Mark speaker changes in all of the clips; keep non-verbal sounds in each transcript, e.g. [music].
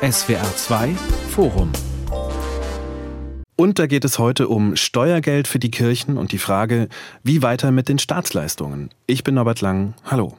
Speaker 1: SWR 2 Forum und da geht es heute um Steuergeld für die Kirchen und die Frage, wie weiter mit den Staatsleistungen. Ich bin Norbert Lang. Hallo.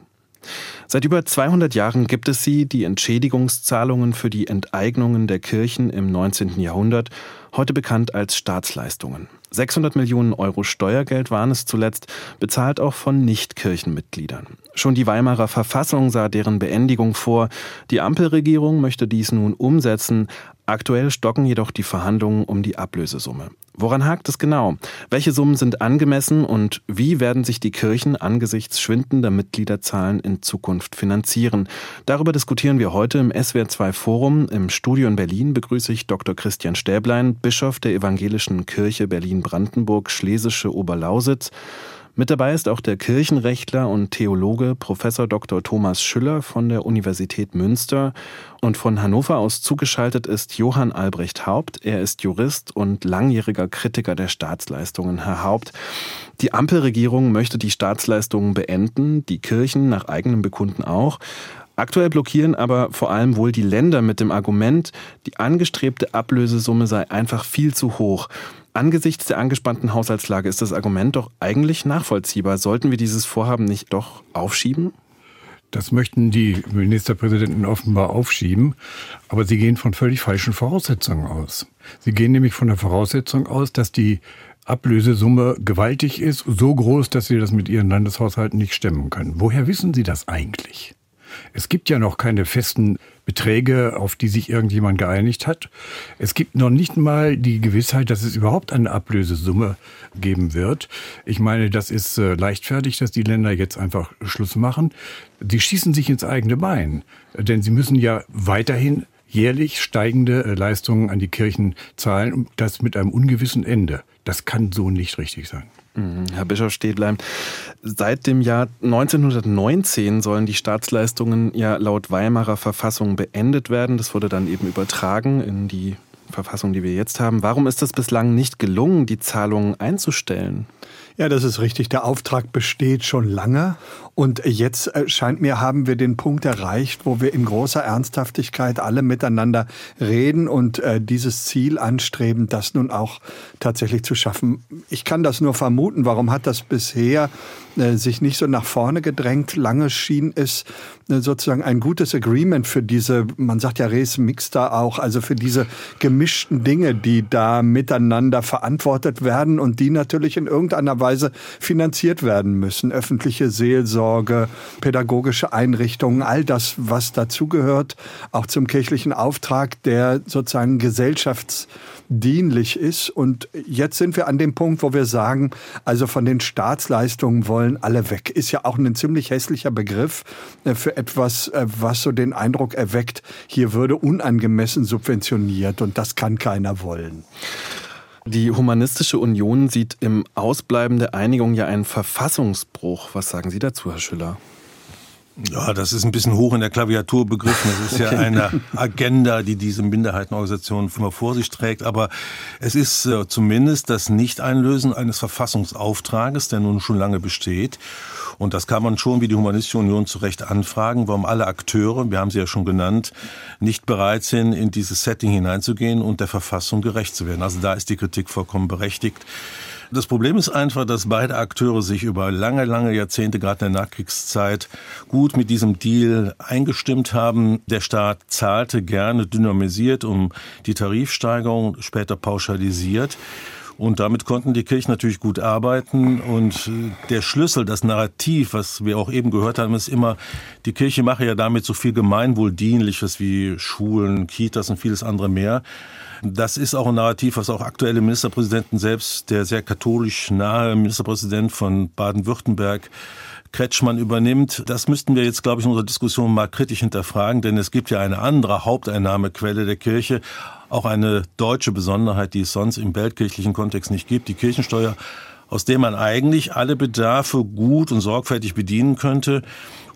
Speaker 1: Seit über 200 Jahren gibt es sie, die Entschädigungszahlungen für die Enteignungen der Kirchen im 19. Jahrhundert, heute bekannt als Staatsleistungen. 600 Millionen Euro Steuergeld waren es zuletzt, bezahlt auch von Nichtkirchenmitgliedern. Schon die Weimarer Verfassung sah deren Beendigung vor. Die Ampelregierung möchte dies nun umsetzen. Aktuell stocken jedoch die Verhandlungen um die Ablösesumme. Woran hakt es genau? Welche Summen sind angemessen und wie werden sich die Kirchen angesichts schwindender Mitgliederzahlen in Zukunft finanzieren? Darüber diskutieren wir heute im SWR2 Forum. Im Studio in Berlin begrüße ich Dr. Christian Stäblein, Bischof der Evangelischen Kirche Berlin-Brandenburg, Schlesische Oberlausitz. Mit dabei ist auch der Kirchenrechtler und Theologe Professor Dr. Thomas Schüller von der Universität Münster und von Hannover aus zugeschaltet ist Johann Albrecht Haupt. Er ist Jurist und langjähriger Kritiker der Staatsleistungen. Herr Haupt, die Ampelregierung möchte die Staatsleistungen beenden, die Kirchen nach eigenem Bekunden auch. Aktuell blockieren aber vor allem wohl die Länder mit dem Argument, die angestrebte Ablösesumme sei einfach viel zu hoch. Angesichts der angespannten Haushaltslage ist das Argument doch eigentlich nachvollziehbar. Sollten wir dieses Vorhaben nicht doch aufschieben?
Speaker 2: Das möchten die Ministerpräsidenten offenbar aufschieben, aber sie gehen von völlig falschen Voraussetzungen aus. Sie gehen nämlich von der Voraussetzung aus, dass die Ablösesumme gewaltig ist, so groß, dass sie das mit ihren Landeshaushalten nicht stemmen können. Woher wissen Sie das eigentlich? Es gibt ja noch keine festen Beträge, auf die sich irgendjemand geeinigt hat. Es gibt noch nicht mal die Gewissheit, dass es überhaupt eine Ablösesumme geben wird. Ich meine, das ist äh, leichtfertig, dass die Länder jetzt einfach Schluss machen. Sie schießen sich ins eigene Bein, denn sie müssen ja weiterhin jährlich steigende äh, Leistungen an die Kirchen zahlen und das mit einem ungewissen Ende. Das kann so nicht richtig sein.
Speaker 1: Mhm, Herr Bischof Städtlein, seit dem Jahr 1919 sollen die Staatsleistungen ja laut Weimarer Verfassung beendet werden. Das wurde dann eben übertragen in die Verfassung, die wir jetzt haben. Warum ist es bislang nicht gelungen, die Zahlungen einzustellen?
Speaker 3: Ja, das ist richtig. Der Auftrag besteht schon lange. Und jetzt äh, scheint mir, haben wir den Punkt erreicht, wo wir in großer Ernsthaftigkeit alle miteinander reden und äh, dieses Ziel anstreben, das nun auch tatsächlich zu schaffen. Ich kann das nur vermuten. Warum hat das bisher äh, sich nicht so nach vorne gedrängt? Lange schien es sozusagen ein gutes Agreement für diese, man sagt ja Res Mixta auch, also für diese gemischten Dinge, die da miteinander verantwortet werden und die natürlich in irgendeiner Weise finanziert werden müssen. Öffentliche Seelsorge, pädagogische Einrichtungen, all das, was dazugehört, auch zum kirchlichen Auftrag, der sozusagen gesellschaftsdienlich ist. Und jetzt sind wir an dem Punkt, wo wir sagen, also von den Staatsleistungen wollen alle weg. Ist ja auch ein ziemlich hässlicher Begriff äh, für etwas, äh, was so den Eindruck erweckt, hier würde unangemessen subventioniert und das kann keiner wollen.
Speaker 1: Die Humanistische Union sieht im Ausbleiben der Einigung ja einen Verfassungsbruch. Was sagen Sie dazu, Herr Schüller?
Speaker 4: Ja, das ist ein bisschen hoch in der Klaviatur begriffen. Das ist ja [laughs] eine Agenda, die diese Minderheitenorganisation immer vor sich trägt. Aber es ist äh, zumindest das Nicht-Einlösen eines Verfassungsauftrages, der nun schon lange besteht. Und das kann man schon wie die Humanistische Union zu Recht anfragen, warum alle Akteure, wir haben sie ja schon genannt, nicht bereit sind, in dieses Setting hineinzugehen und der Verfassung gerecht zu werden. Also da ist die Kritik vollkommen berechtigt. Das Problem ist einfach, dass beide Akteure sich über lange, lange Jahrzehnte, gerade in der Nachkriegszeit, gut mit diesem Deal eingestimmt haben. Der Staat zahlte gerne dynamisiert um die Tarifsteigerung, später pauschalisiert. Und damit konnten die Kirchen natürlich gut arbeiten. Und äh, der Schlüssel, das Narrativ, was wir auch eben gehört haben, ist immer, die Kirche mache ja damit so viel Gemeinwohldienliches wie Schulen, Kitas und vieles andere mehr. Das ist auch ein Narrativ, was auch aktuelle Ministerpräsidenten selbst, der sehr katholisch nahe Ministerpräsident von Baden-Württemberg, Kretschmann übernimmt. Das müssten wir jetzt, glaube ich, in unserer Diskussion mal kritisch hinterfragen, denn es gibt ja eine andere Haupteinnahmequelle der Kirche, auch eine deutsche Besonderheit, die es sonst im weltkirchlichen Kontext nicht gibt, die Kirchensteuer aus dem man eigentlich alle Bedarfe gut und sorgfältig bedienen könnte.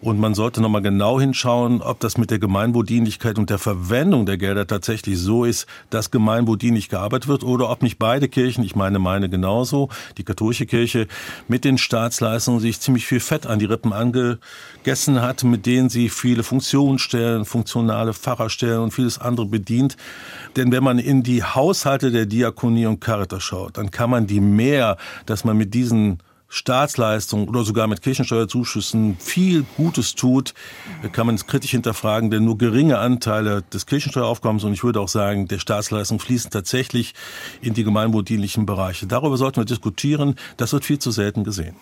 Speaker 4: Und man sollte nochmal genau hinschauen, ob das mit der Gemeinwohldienlichkeit und der Verwendung der Gelder tatsächlich so ist, dass gemeinwohldienlich gearbeitet wird oder ob nicht beide Kirchen, ich meine meine genauso, die katholische Kirche mit den Staatsleistungen sich ziemlich viel Fett an die Rippen angegessen hat, mit denen sie viele Funktionsstellen, funktionale Pfarrerstellen und vieles andere bedient. Denn wenn man in die Haushalte der Diakonie und Caritas schaut, dann kann man die mehr, dass man mit diesen Staatsleistungen oder sogar mit Kirchensteuerzuschüssen viel Gutes tut, kann man es kritisch hinterfragen, denn nur geringe Anteile des Kirchensteueraufkommens und ich würde auch sagen, der Staatsleistung fließen tatsächlich in die gemeinwohldienlichen Bereiche. Darüber sollten wir diskutieren. Das wird viel zu selten gesehen.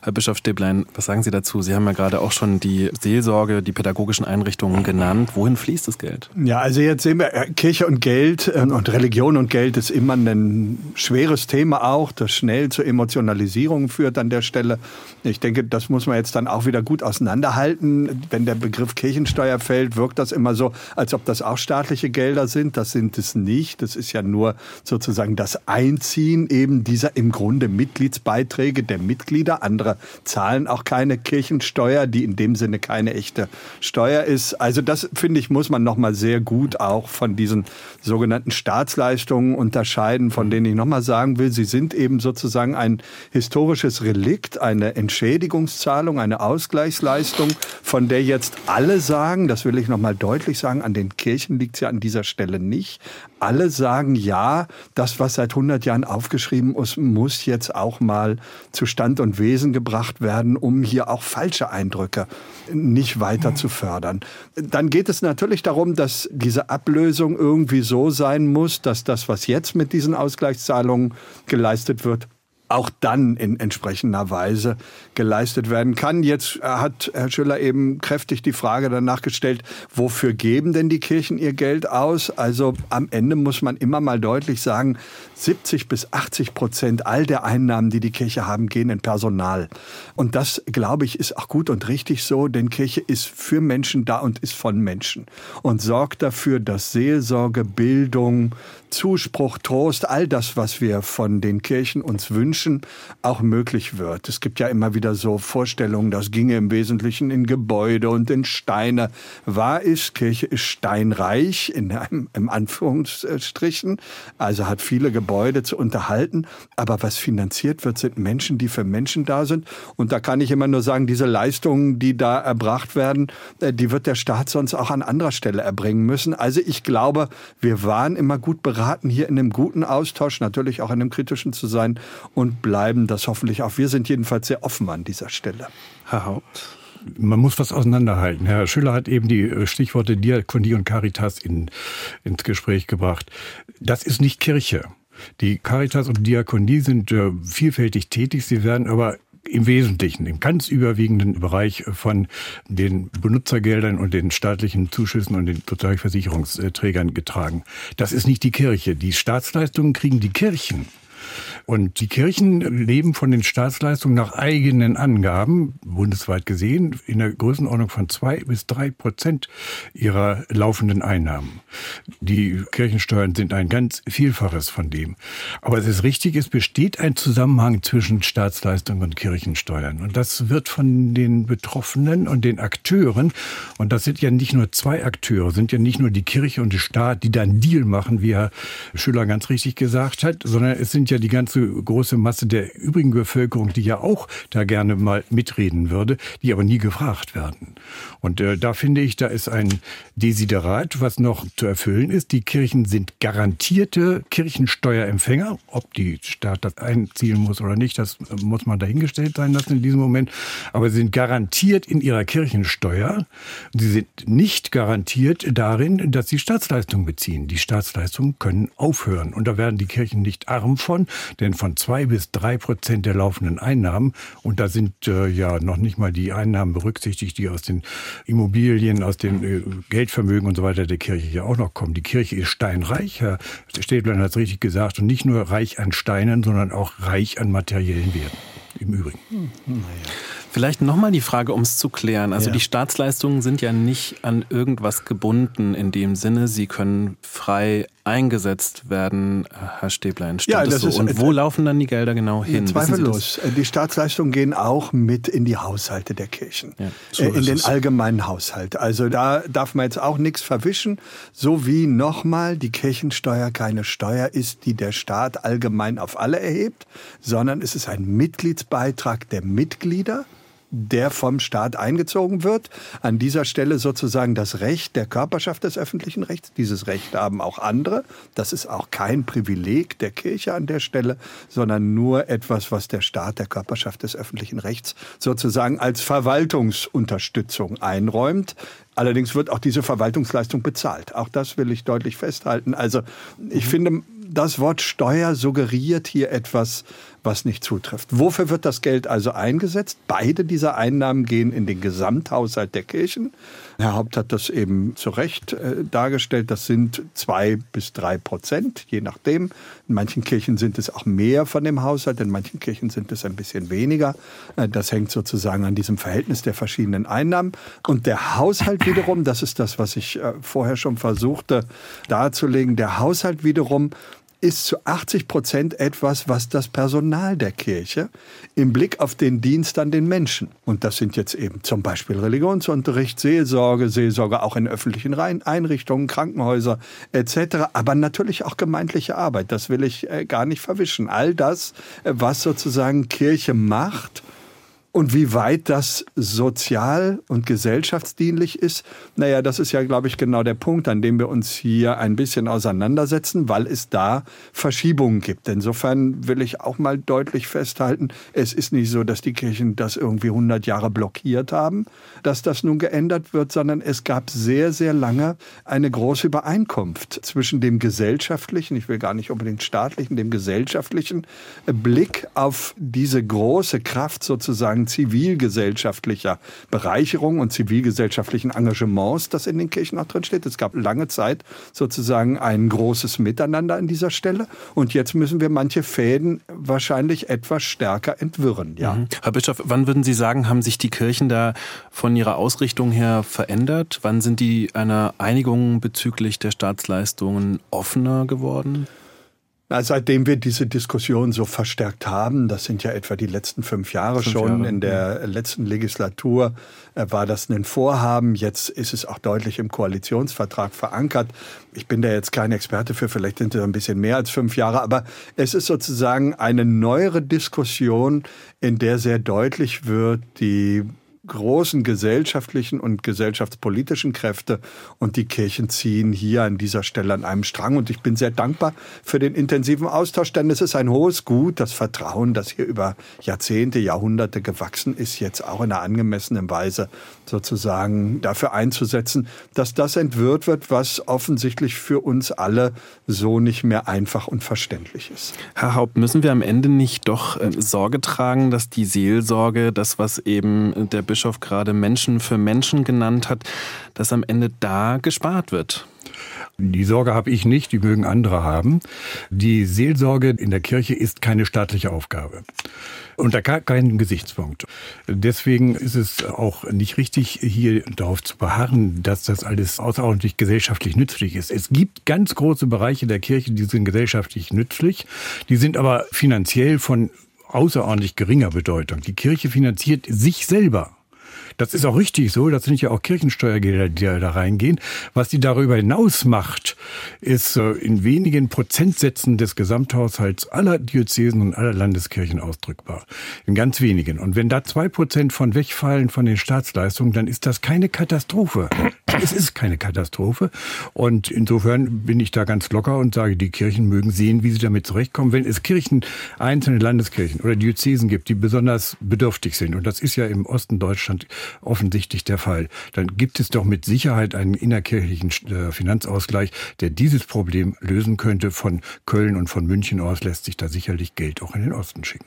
Speaker 1: Herr Bischof Stäblein, was sagen Sie dazu? Sie haben ja gerade auch schon die Seelsorge, die pädagogischen Einrichtungen genannt. Wohin fließt das Geld?
Speaker 3: Ja, also jetzt sehen wir, äh, Kirche und Geld äh, und Religion und Geld ist immer ein schweres Thema auch, das schnell zur Emotionalisierung führt wird an der Stelle. Ich denke, das muss man jetzt dann auch wieder gut auseinanderhalten. Wenn der Begriff Kirchensteuer fällt, wirkt das immer so, als ob das auch staatliche Gelder sind. Das sind es nicht. Das ist ja nur sozusagen das Einziehen eben dieser im Grunde Mitgliedsbeiträge der Mitglieder. Andere zahlen auch keine Kirchensteuer, die in dem Sinne keine echte Steuer ist. Also das finde ich, muss man nochmal sehr gut auch von diesen sogenannten Staatsleistungen unterscheiden, von denen ich nochmal sagen will, sie sind eben sozusagen ein historisches Relikt, eine Entschädigungszahlung, eine Ausgleichsleistung, von der jetzt alle sagen, das will ich nochmal deutlich sagen, an den Kirchen liegt es ja an dieser Stelle nicht. Alle sagen, ja, das, was seit 100 Jahren aufgeschrieben ist, muss jetzt auch mal zu Stand und Wesen gebracht werden, um hier auch falsche Eindrücke nicht weiter zu fördern. Dann geht es natürlich darum, dass diese Ablösung irgendwie so sein muss, dass das, was jetzt mit diesen Ausgleichszahlungen geleistet wird, auch dann in entsprechender Weise geleistet werden kann. Jetzt hat Herr Schüller eben kräftig die Frage danach gestellt, wofür geben denn die Kirchen ihr Geld aus? Also am Ende muss man immer mal deutlich sagen, 70 bis 80 Prozent all der Einnahmen, die die Kirche haben, gehen in Personal. Und das, glaube ich, ist auch gut und richtig so, denn Kirche ist für Menschen da und ist von Menschen und sorgt dafür, dass Seelsorge, Bildung, Zuspruch, Trost, all das, was wir von den Kirchen uns wünschen, auch möglich wird. Es gibt ja immer wieder so Vorstellungen, das ginge im Wesentlichen in Gebäude und in Steine. Wahr ist, Kirche ist steinreich, in einem, im Anführungsstrichen, also hat viele Gebäude zu unterhalten. Aber was finanziert wird, sind Menschen, die für Menschen da sind. Und da kann ich immer nur sagen, diese Leistungen, die da erbracht werden, äh, die wird der Staat sonst auch an anderer Stelle erbringen müssen. Also ich glaube, wir waren immer gut beraten, hier in einem guten Austausch, natürlich auch in einem kritischen zu sein und bleiben das hoffentlich auch. Wir sind jedenfalls sehr offen an dieser Stelle.
Speaker 2: Herr Haupt. Man muss was auseinanderhalten. Herr Schüller hat eben die äh, Stichworte Diakonie und Caritas in, ins Gespräch gebracht. Das ist nicht Kirche. Die Caritas und Diakonie sind äh, vielfältig tätig. Sie werden aber im Wesentlichen, im ganz überwiegenden Bereich von den Benutzergeldern und den staatlichen Zuschüssen und den Sozialversicherungsträgern getragen. Das ist nicht die Kirche. Die Staatsleistungen kriegen die Kirchen. Und die Kirchen leben von den Staatsleistungen nach eigenen Angaben, bundesweit gesehen, in der Größenordnung von zwei bis drei Prozent ihrer laufenden Einnahmen. Die Kirchensteuern sind ein ganz Vielfaches von dem. Aber es ist richtig, es besteht ein Zusammenhang zwischen Staatsleistungen und Kirchensteuern. Und das wird von den Betroffenen und den Akteuren, und das sind ja nicht nur zwei Akteure, sind ja nicht nur die Kirche und der Staat, die da einen Deal machen, wie Herr Schüller ganz richtig gesagt hat, sondern es sind ja die ganze große Masse der übrigen Bevölkerung, die ja auch da gerne mal mitreden würde, die aber nie gefragt werden. Und äh, da finde ich, da ist ein Desiderat, was noch zu erfüllen ist. Die Kirchen sind garantierte Kirchensteuerempfänger. Ob die Staat das einziehen muss oder nicht, das muss man dahingestellt sein lassen in diesem Moment. Aber sie sind garantiert in ihrer Kirchensteuer. Sie sind nicht garantiert darin, dass sie Staatsleistungen beziehen. Die Staatsleistungen können aufhören. Und da werden die Kirchen nicht arm von, denn von zwei bis drei Prozent der laufenden Einnahmen, und da sind äh, ja noch nicht mal die Einnahmen berücksichtigt, die aus den Immobilien, aus dem äh, Geldvermögen und so weiter der Kirche ja auch noch kommen. Die Kirche ist steinreich, Herr Städtlein hat es richtig gesagt, und nicht nur reich an Steinen, sondern auch reich an materiellen Werten. Im Übrigen. Hm, naja.
Speaker 1: Vielleicht nochmal die Frage, um es zu klären. Also ja. die Staatsleistungen sind ja nicht an irgendwas gebunden in dem Sinne, sie können frei eingesetzt werden, Herr Stäblein.
Speaker 3: Ja,
Speaker 1: das, so? Und wo laufen dann die Gelder genau hin?
Speaker 3: Zweifellos. Die Staatsleistungen gehen auch mit in die Haushalte der Kirchen, ja, so in den es. allgemeinen Haushalt. Also da darf man jetzt auch nichts verwischen, so wie nochmal die Kirchensteuer keine Steuer ist, die der Staat allgemein auf alle erhebt, sondern es ist ein Mitgliedsbeitrag der Mitglieder der vom Staat eingezogen wird. An dieser Stelle sozusagen das Recht der Körperschaft des öffentlichen Rechts. Dieses Recht haben auch andere. Das ist auch kein Privileg der Kirche an der Stelle, sondern nur etwas, was der Staat der Körperschaft des öffentlichen Rechts sozusagen als Verwaltungsunterstützung einräumt. Allerdings wird auch diese Verwaltungsleistung bezahlt. Auch das will ich deutlich festhalten. Also ich mhm. finde, das Wort Steuer suggeriert hier etwas, was nicht zutrifft. Wofür wird das Geld also eingesetzt? Beide dieser Einnahmen gehen in den Gesamthaushalt der Kirchen. Herr Haupt hat das eben zu Recht äh, dargestellt. Das sind zwei bis drei Prozent, je nachdem. In manchen Kirchen sind es auch mehr von dem Haushalt, in manchen Kirchen sind es ein bisschen weniger. Äh, das hängt sozusagen an diesem Verhältnis der verschiedenen Einnahmen. Und der Haushalt wiederum, das ist das, was ich äh, vorher schon versuchte darzulegen, der Haushalt wiederum ist zu 80 Prozent etwas, was das Personal der Kirche im Blick auf den Dienst an den Menschen, und das sind jetzt eben zum Beispiel Religionsunterricht, Seelsorge, Seelsorge auch in öffentlichen Einrichtungen, Krankenhäuser etc., aber natürlich auch gemeindliche Arbeit, das will ich äh, gar nicht verwischen. All das, äh, was sozusagen Kirche macht, und wie weit das sozial und gesellschaftsdienlich ist, naja, das ist ja, glaube ich, genau der Punkt, an dem wir uns hier ein bisschen auseinandersetzen, weil es da Verschiebungen gibt. Insofern will ich auch mal deutlich festhalten, es ist nicht so, dass die Kirchen das irgendwie 100 Jahre blockiert haben, dass das nun geändert wird, sondern es gab sehr, sehr lange eine große Übereinkunft zwischen dem gesellschaftlichen, ich will gar nicht unbedingt staatlichen, dem gesellschaftlichen Blick auf diese große Kraft sozusagen zivilgesellschaftlicher Bereicherung und zivilgesellschaftlichen Engagements, das in den Kirchen auch drin steht. Es gab lange Zeit sozusagen ein großes Miteinander an dieser Stelle. Und jetzt müssen wir manche Fäden wahrscheinlich etwas stärker entwirren. Ja. Mhm.
Speaker 1: Herr Bischof, wann würden Sie sagen, haben sich die Kirchen da von ihrer Ausrichtung her verändert? Wann sind die einer Einigung bezüglich der Staatsleistungen offener geworden?
Speaker 3: Seitdem wir diese Diskussion so verstärkt haben, das sind ja etwa die letzten fünf Jahre fünf schon, Jahre, in der ja. letzten Legislatur äh, war das ein Vorhaben. Jetzt ist es auch deutlich im Koalitionsvertrag verankert. Ich bin da jetzt kein Experte für, vielleicht sind es ein bisschen mehr als fünf Jahre, aber es ist sozusagen eine neuere Diskussion, in der sehr deutlich wird, die großen gesellschaftlichen und gesellschaftspolitischen Kräfte und die Kirchen ziehen hier an dieser Stelle an einem Strang und ich bin sehr dankbar für den intensiven Austausch, denn es ist ein hohes Gut, das Vertrauen, das hier über Jahrzehnte, Jahrhunderte gewachsen ist, jetzt auch in einer angemessenen Weise sozusagen dafür einzusetzen, dass das entwirrt wird, was offensichtlich für uns alle so nicht mehr einfach und verständlich ist.
Speaker 1: Herr Haupt, müssen wir am Ende nicht doch äh, Sorge tragen, dass die Seelsorge, das was eben der Bischof gerade Menschen für Menschen genannt hat, dass am Ende da gespart wird.
Speaker 2: Die Sorge habe ich nicht, die mögen andere haben. Die Seelsorge in der Kirche ist keine staatliche Aufgabe. Unter keinen Gesichtspunkt. Deswegen ist es auch nicht richtig, hier darauf zu beharren, dass das alles außerordentlich gesellschaftlich nützlich ist. Es gibt ganz große Bereiche der Kirche, die sind gesellschaftlich nützlich. Die sind aber finanziell von außerordentlich geringer Bedeutung. Die Kirche finanziert sich selber. Das ist auch richtig so. Das sind ja auch Kirchensteuergelder, die da reingehen. Was die darüber hinaus macht, ist äh, in wenigen Prozentsätzen des Gesamthaushalts aller Diözesen und aller Landeskirchen ausdrückbar. In ganz wenigen. Und wenn da zwei Prozent von wegfallen von den Staatsleistungen, dann ist das keine Katastrophe. Es ist keine Katastrophe. Und insofern bin ich da ganz locker und sage, die Kirchen mögen sehen, wie sie damit zurechtkommen. Wenn es Kirchen, einzelne Landeskirchen oder Diözesen gibt, die besonders bedürftig sind, und das ist ja im Osten Deutschland offensichtlich der Fall. Dann gibt es doch mit Sicherheit einen innerkirchlichen äh, Finanzausgleich, der dieses Problem lösen könnte. Von Köln und von München aus lässt sich da sicherlich Geld auch in den Osten schicken.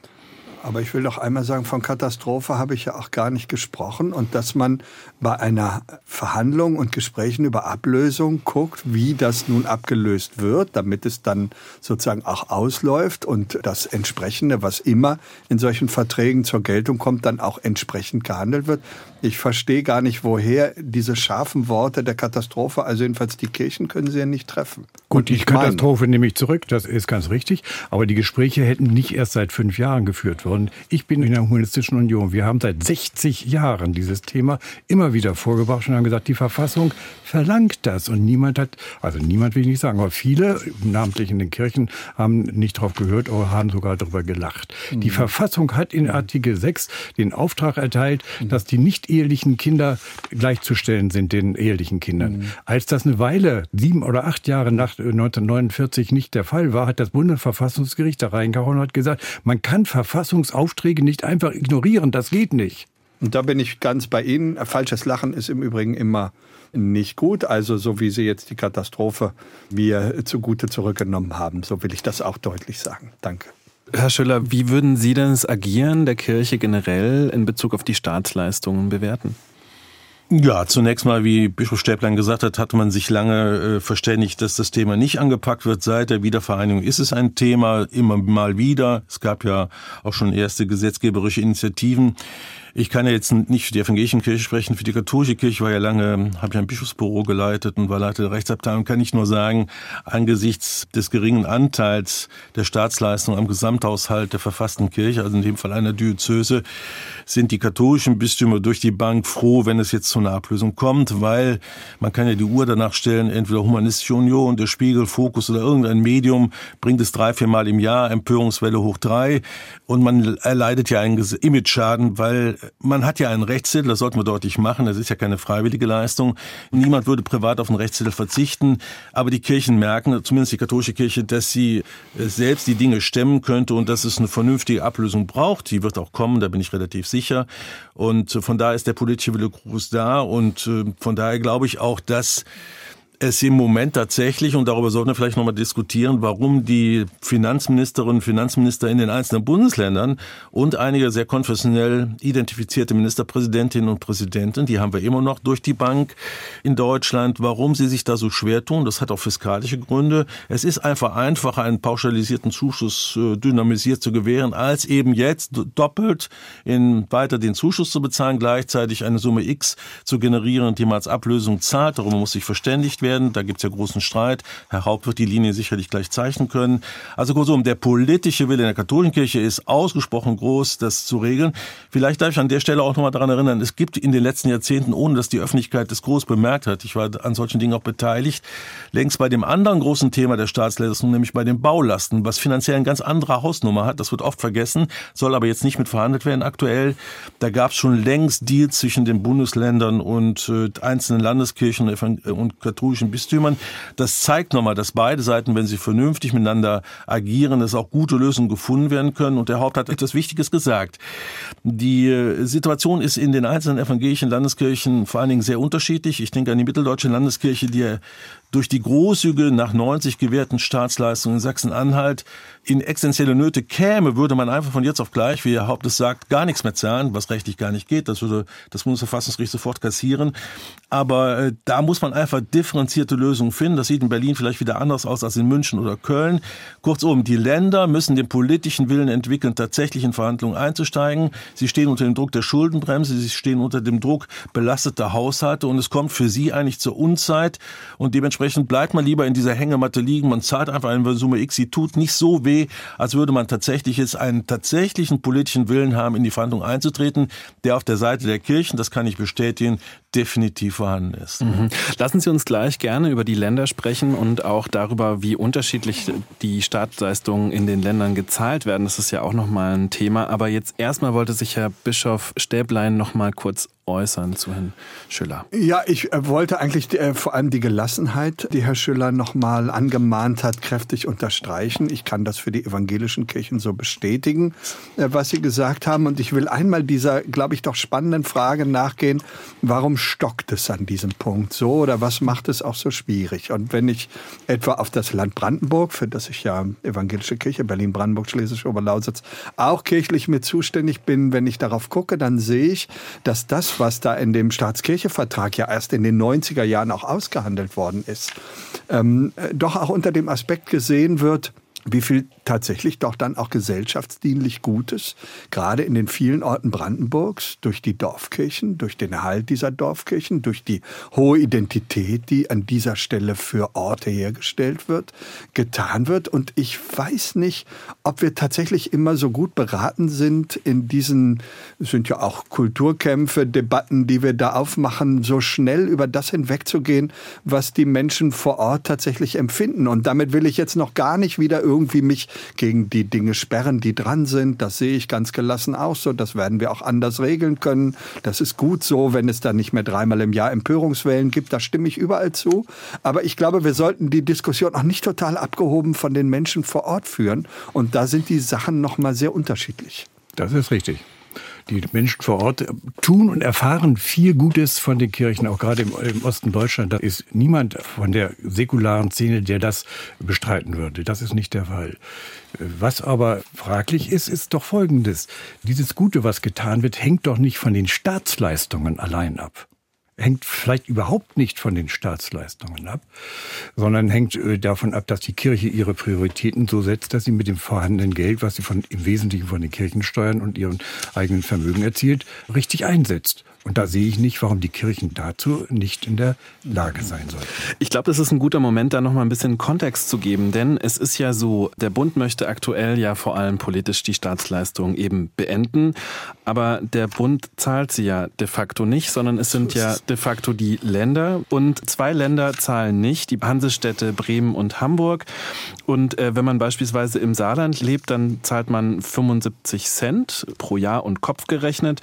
Speaker 3: Aber ich will noch einmal sagen, von Katastrophe habe ich ja auch gar nicht gesprochen. Und dass man bei einer Verhandlung und Gesprächen über Ablösung guckt, wie das nun abgelöst wird, damit es dann sozusagen auch ausläuft und das Entsprechende, was immer in solchen Verträgen zur Geltung kommt, dann auch entsprechend gehandelt wird. Ich verstehe gar nicht, woher diese scharfen Worte der Katastrophe, also jedenfalls die Kirchen können sie ja nicht treffen.
Speaker 2: Gut, die Katastrophe meine. nehme ich zurück, das ist ganz richtig. Aber die Gespräche hätten nicht erst seit fünf Jahren geführt worden. Ich bin in der Humanistischen Union. Wir haben seit 60 Jahren dieses Thema immer wieder vorgebracht und haben gesagt, die Verfassung verlangt das. Und niemand hat, also niemand will ich nicht sagen, aber viele, namentlich in den Kirchen, haben nicht drauf gehört oder haben sogar darüber gelacht. Mhm. Die Verfassung hat in Artikel 6 den Auftrag erteilt, mhm. dass die nicht ehelichen Kinder gleichzustellen sind den ehelichen Kindern. Mhm. Als das eine Weile, sieben oder acht Jahre nach 1949 nicht der Fall war, hat das Bundesverfassungsgericht da reingehauen und hat gesagt, man kann Verfassungsaufträge nicht einfach ignorieren, das geht nicht.
Speaker 3: Und da bin ich ganz bei Ihnen. Falsches Lachen ist im Übrigen immer nicht gut. Also so wie Sie jetzt die Katastrophe mir zugute zurückgenommen haben, so will ich das auch deutlich sagen. Danke.
Speaker 1: Herr Schüller, wie würden Sie denn das Agieren der Kirche generell in Bezug auf die Staatsleistungen bewerten?
Speaker 4: Ja, zunächst mal, wie Bischof Stäblein gesagt hat, hat man sich lange äh, verständigt, dass das Thema nicht angepackt wird. Seit der Wiedervereinigung ist es ein Thema, immer mal wieder. Es gab ja auch schon erste gesetzgeberische Initiativen. Ich kann ja jetzt nicht für die evangelische Kirche sprechen, für die katholische Kirche war ja lange, habe ich ein Bischofsbüro geleitet und war Leiter der Rechtsabteilung, kann ich nur sagen, angesichts des geringen Anteils der Staatsleistung am Gesamthaushalt der verfassten Kirche, also in dem Fall einer Diözese, sind die katholischen Bistümer durch die Bank froh, wenn es jetzt zu einer Ablösung kommt, weil man kann ja die Uhr danach stellen, entweder Humanistische Union, der Spiegel, Fokus oder irgendein Medium bringt es drei, vier Mal im Jahr, Empörungswelle hoch drei und man erleidet ja einen Image-Schaden, weil man hat ja einen Rechtstitel, das sollten wir deutlich machen, das ist ja keine freiwillige Leistung. Niemand würde privat auf einen Rechtstitel verzichten, aber die Kirchen merken, zumindest die katholische Kirche, dass sie äh, selbst die Dinge stemmen könnte und dass es eine vernünftige Ablösung braucht. Die wird auch kommen, da bin ich relativ sicher. Und äh, von daher ist der politische Wille groß da und äh, von daher glaube ich auch, dass es im Moment tatsächlich, und darüber sollten wir vielleicht nochmal diskutieren, warum die Finanzministerinnen und Finanzminister in den einzelnen Bundesländern und einige sehr konfessionell identifizierte Ministerpräsidentinnen und Präsidenten, die haben wir immer noch durch die Bank in Deutschland, warum sie sich da so schwer tun. Das hat auch fiskalische Gründe. Es ist einfach einfacher, einen pauschalisierten Zuschuss äh, dynamisiert zu gewähren, als eben jetzt doppelt in weiter den Zuschuss zu bezahlen, gleichzeitig eine Summe X zu generieren, die man als Ablösung zahlt. Darüber muss sich verständigt werden werden. Da gibt es ja großen Streit. Herr Haupt wird die Linie sicherlich gleich zeichnen können. Also kurzum, der politische Wille in der katholischen Kirche ist ausgesprochen groß, das zu regeln. Vielleicht darf ich an der Stelle auch nochmal daran erinnern, es gibt in den letzten Jahrzehnten, ohne dass die Öffentlichkeit das groß bemerkt hat, ich war an solchen Dingen auch beteiligt, längst bei dem anderen großen Thema der Staatsleistung, nämlich bei den Baulasten, was finanziell eine ganz andere Hausnummer hat. Das wird oft vergessen, soll aber jetzt nicht mit verhandelt werden aktuell. Da gab es schon längst Deals zwischen den Bundesländern und äh, einzelnen Landeskirchen und katholischen katholischen Bistümern. Das zeigt nochmal, dass beide Seiten, wenn sie vernünftig miteinander agieren, dass auch gute Lösungen gefunden werden können. Und der Haupt hat etwas Wichtiges gesagt. Die äh, Situation ist in den einzelnen evangelischen Landeskirchen vor allen Dingen sehr unterschiedlich. Ich denke an die mitteldeutsche Landeskirche, die durch die großzügige nach 90 gewährten Staatsleistungen in Sachsen-Anhalt in essentielle Nöte käme, würde man einfach von jetzt auf gleich, wie Herr Haupt es sagt, gar nichts mehr zahlen, was rechtlich gar nicht geht. Das würde das Bundesverfassungsgericht sofort kassieren. Aber äh, da muss man einfach differenzierte Lösungen finden. Das sieht in Berlin vielleicht wieder anders aus als in München oder Köln. Kurzum, die Länder müssen den politischen Willen entwickeln, tatsächlich in Verhandlungen einzusteigen. Sie stehen unter dem Druck der Schuldenbremse, sie stehen unter dem Druck belasteter Haushalte und es kommt für sie eigentlich zur Unzeit und dementsprechend bleibt man lieber in dieser Hängematte liegen. Man zahlt einfach eine Summe X, sie tut nicht so weh, als würde man tatsächlich jetzt einen tatsächlichen politischen Willen haben, in die Verhandlungen einzutreten, der auf der Seite der Kirchen, das kann ich bestätigen, definitiv vorhanden ist. Mhm.
Speaker 1: Lassen Sie uns gleich gerne über die Länder sprechen und auch darüber, wie unterschiedlich die Staatsleistungen in den Ländern gezahlt werden. Das ist ja auch nochmal ein Thema. Aber jetzt erstmal wollte sich Herr Bischof Stäblein nochmal kurz äußern zu Herrn Schüller.
Speaker 3: Ja, ich äh, wollte eigentlich äh, vor allem die Gelassenheit, die Herr Schüller nochmal angemahnt hat, kräftig unterstreichen. Ich kann das für die evangelischen Kirchen so bestätigen, äh, was Sie gesagt haben. Und ich will einmal dieser, glaube ich, doch spannenden Frage nachgehen, warum stockt es an diesem Punkt so oder was macht es auch so schwierig? Und wenn ich etwa auf das Land Brandenburg, für das ich ja evangelische Kirche, Berlin-Brandenburg, Schlesisch-Oberlausitz, auch kirchlich mit zuständig bin, wenn ich darauf gucke, dann sehe ich, dass das, was da in dem Staatskirchevertrag ja erst in den 90er Jahren auch ausgehandelt worden ist, ähm, doch auch unter dem Aspekt gesehen wird, wie viel tatsächlich doch dann auch gesellschaftsdienlich Gutes, gerade in den vielen Orten Brandenburgs, durch die Dorfkirchen, durch den Erhalt dieser Dorfkirchen, durch die hohe Identität, die an dieser Stelle für Orte hergestellt wird, getan wird. Und ich weiß nicht, ob wir tatsächlich immer so gut beraten sind in diesen, es sind ja auch Kulturkämpfe, Debatten, die wir da aufmachen, so schnell über das hinwegzugehen, was die Menschen vor Ort tatsächlich empfinden. Und damit will ich jetzt noch gar nicht wieder irgendwie mich gegen die Dinge sperren, die dran sind. Das sehe ich ganz gelassen auch so. Das werden wir auch anders regeln können. Das ist gut so, wenn es da nicht mehr dreimal im Jahr Empörungswellen gibt. Da stimme ich überall zu. Aber ich glaube, wir sollten die Diskussion auch nicht total abgehoben von den Menschen vor Ort führen. Und da sind die Sachen noch mal sehr unterschiedlich.
Speaker 2: Das ist richtig die Menschen vor Ort tun und erfahren viel Gutes von den Kirchen, auch gerade im, im, Osten Deutschland. Da ist niemand von der säkularen Szene, der das bestreiten würde. Das ist nicht der Fall. Was aber fraglich ist, ist doch Folgendes. Dieses Gute, was getan wird, hängt doch nicht von den Staatsleistungen allein ab hängt vielleicht überhaupt nicht von den Staatsleistungen ab, sondern hängt äh, davon ab, dass die Kirche ihre Prioritäten so setzt, dass sie mit dem vorhandenen Geld, was sie von, im Wesentlichen von den Kirchensteuern und ihren eigenen Vermögen erzielt, richtig einsetzt. Und da sehe ich nicht, warum die Kirchen dazu nicht in der Lage sein sollten.
Speaker 1: Ich glaube, das ist ein guter Moment, da nochmal ein bisschen Kontext zu geben, denn es ist ja so, der Bund möchte aktuell ja vor allem politisch die Staatsleistungen eben beenden, aber der Bund zahlt sie ja de facto nicht, sondern es sind ja de facto die Länder und zwei Länder zahlen nicht, die Hansestädte Bremen und Hamburg. Und äh, wenn man beispielsweise im Saarland lebt, dann zahlt man 75 Cent pro Jahr und Kopf gerechnet.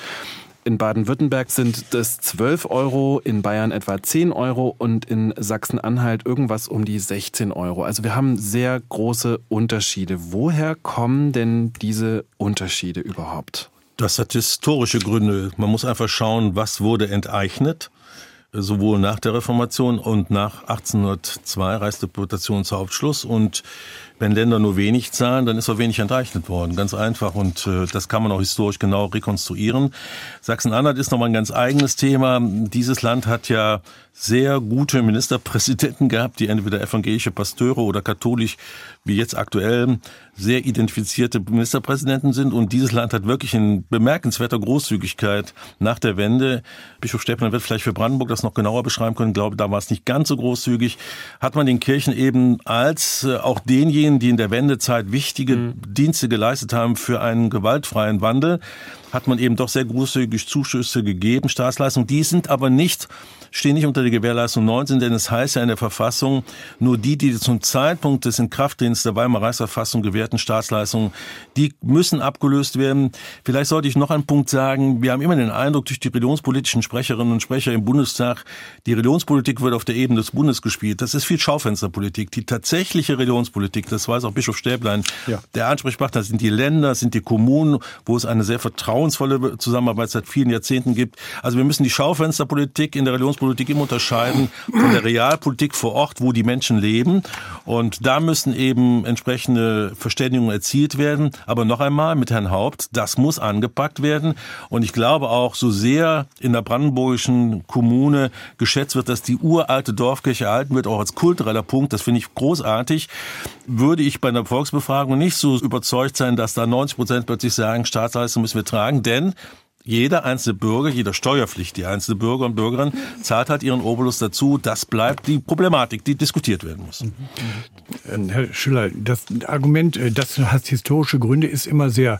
Speaker 1: In Baden-Württemberg sind es 12 Euro, in Bayern etwa 10 Euro und in Sachsen-Anhalt irgendwas um die 16 Euro. Also wir haben sehr große Unterschiede. Woher kommen denn diese Unterschiede überhaupt?
Speaker 4: Das hat historische Gründe. Man muss einfach schauen, was wurde enteignet sowohl nach der Reformation und nach 1802 Reichsdeputation zu Hauptschluss und wenn Länder nur wenig zahlen, dann ist auch wenig enteignet worden. Ganz einfach. Und äh, das kann man auch historisch genau rekonstruieren. Sachsen-Anhalt ist nochmal ein ganz eigenes Thema. Dieses Land hat ja sehr gute Ministerpräsidenten gehabt, die entweder evangelische Pasteure oder katholisch, wie jetzt aktuell, sehr identifizierte Ministerpräsidenten sind. Und dieses Land hat wirklich in bemerkenswerter Großzügigkeit nach der Wende, Bischof Steppner wird vielleicht für Brandenburg das noch genauer beschreiben können, ich glaube, da war es nicht ganz so großzügig, hat man den Kirchen eben als äh, auch denjenigen, die in der Wendezeit wichtige mhm. Dienste geleistet haben für einen gewaltfreien Wandel, hat man eben doch sehr großzügig Zuschüsse gegeben, Staatsleistungen. Die sind aber nicht stehen nicht unter der Gewährleistung 19, denn es heißt ja in der Verfassung, nur die, die zum Zeitpunkt des Inkrafttretens der Weimarer Reichsverfassung gewährten Staatsleistungen, die müssen abgelöst werden. Vielleicht sollte ich noch einen Punkt sagen. Wir haben immer den Eindruck durch die religionspolitischen Sprecherinnen und Sprecher im Bundestag, die Religionspolitik wird auf der Ebene des Bundes gespielt. Das ist viel Schaufensterpolitik. Die tatsächliche Religionspolitik, das weiß auch Bischof Stäblein, ja. der Ansprechpartner sind die Länder, sind die Kommunen, wo es eine sehr vertrauensvolle Zusammenarbeit seit vielen Jahrzehnten gibt. Also wir müssen die Schaufensterpolitik in der Religionspolitik Politik immer unterscheiden von der Realpolitik vor Ort, wo die Menschen leben. Und da müssen eben entsprechende Verständigungen erzielt werden. Aber noch einmal mit Herrn Haupt, das muss angepackt werden. Und ich glaube auch, so sehr in der brandenburgischen Kommune geschätzt wird, dass die uralte Dorfkirche erhalten wird, auch als kultureller Punkt, das finde ich großartig, würde ich bei einer Volksbefragung nicht so überzeugt sein, dass da 90 Prozent plötzlich sagen, Staatsleistung müssen wir tragen, denn jeder einzelne Bürger, jeder steuerpflichtige einzelne Bürger und Bürgerin zahlt halt ihren Obolus dazu. Das bleibt die Problematik, die diskutiert werden muss.
Speaker 2: Mhm. Herr Schüller, das Argument, äh, das hat historische Gründe, ist immer sehr